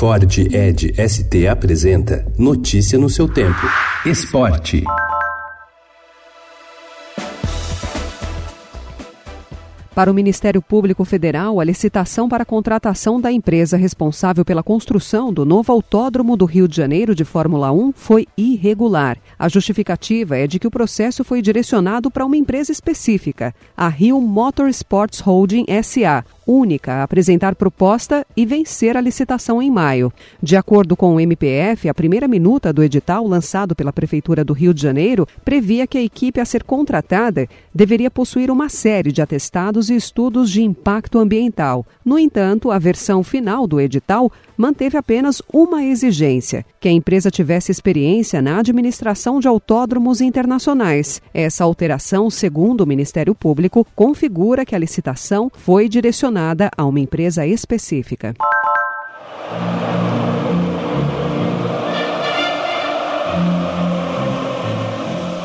Ford Ed ST apresenta Notícia no seu tempo. Esporte. Para o Ministério Público Federal, a licitação para a contratação da empresa responsável pela construção do novo autódromo do Rio de Janeiro de Fórmula 1 foi irregular. A justificativa é de que o processo foi direcionado para uma empresa específica, a Rio Motorsports Holding SA, única a apresentar proposta e vencer a licitação em maio. De acordo com o MPF, a primeira minuta do edital lançado pela Prefeitura do Rio de Janeiro previa que a equipe a ser contratada deveria possuir uma série de atestados e estudos de impacto ambiental. No entanto, a versão final do edital manteve apenas uma exigência: que a empresa tivesse experiência na administração de autódromos internacionais. Essa alteração, segundo o Ministério Público, configura que a licitação foi direcionada a uma empresa específica.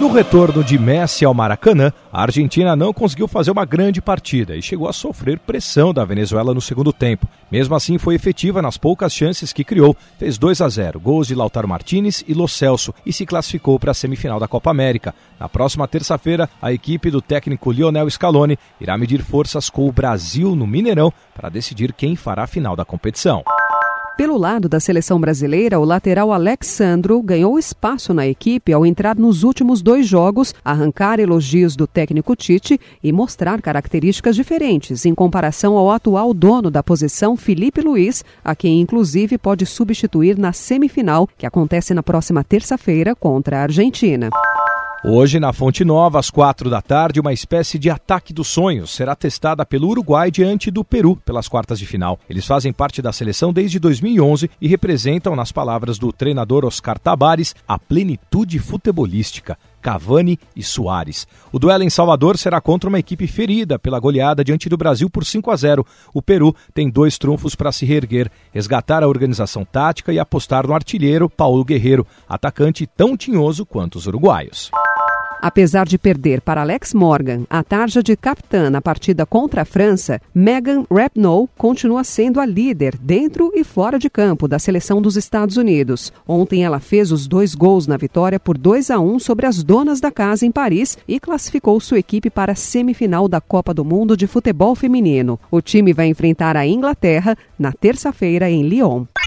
No retorno de Messi ao Maracanã, a Argentina não conseguiu fazer uma grande partida e chegou a sofrer pressão da Venezuela no segundo tempo. Mesmo assim, foi efetiva nas poucas chances que criou. Fez 2 a 0, gols de Lautaro Martinez e Lo Celso e se classificou para a semifinal da Copa América. Na próxima terça-feira, a equipe do técnico Lionel Scaloni irá medir forças com o Brasil no Mineirão para decidir quem fará a final da competição. Pelo lado da seleção brasileira, o lateral Alexandro ganhou espaço na equipe ao entrar nos últimos dois jogos, arrancar elogios do técnico Tite e mostrar características diferentes em comparação ao atual dono da posição, Felipe Luiz, a quem inclusive pode substituir na semifinal, que acontece na próxima terça-feira contra a Argentina. Hoje, na Fonte Nova, às quatro da tarde, uma espécie de ataque dos sonhos será testada pelo Uruguai diante do Peru pelas quartas de final. Eles fazem parte da seleção desde 2011 e representam, nas palavras do treinador Oscar Tabares, a plenitude futebolística. Cavani e Soares. O duelo em Salvador será contra uma equipe ferida pela goleada diante do Brasil por 5 a 0. O Peru tem dois trunfos para se reerguer: resgatar a organização tática e apostar no artilheiro Paulo Guerreiro, atacante tão tinhoso quanto os uruguaios. Apesar de perder para Alex Morgan a tarja de capitã na partida contra a França, Megan Rapinoe continua sendo a líder dentro e fora de campo da seleção dos Estados Unidos. Ontem ela fez os dois gols na vitória por 2 a 1 sobre as donas da casa em Paris e classificou sua equipe para a semifinal da Copa do Mundo de Futebol Feminino. O time vai enfrentar a Inglaterra na terça-feira em Lyon.